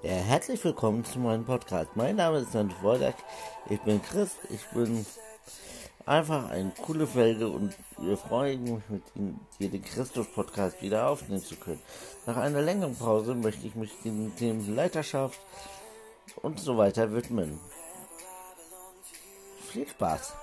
Ja, herzlich willkommen zu meinem Podcast. Mein Name ist Sandro Woldak. Ich bin Chris. Ich bin einfach ein coole Felge und wir freuen mich mit Ihnen hier den Christus-Podcast wieder aufnehmen zu können. Nach einer längeren Pause möchte ich mich den Themen Leiterschaft und so weiter widmen. Viel Spaß!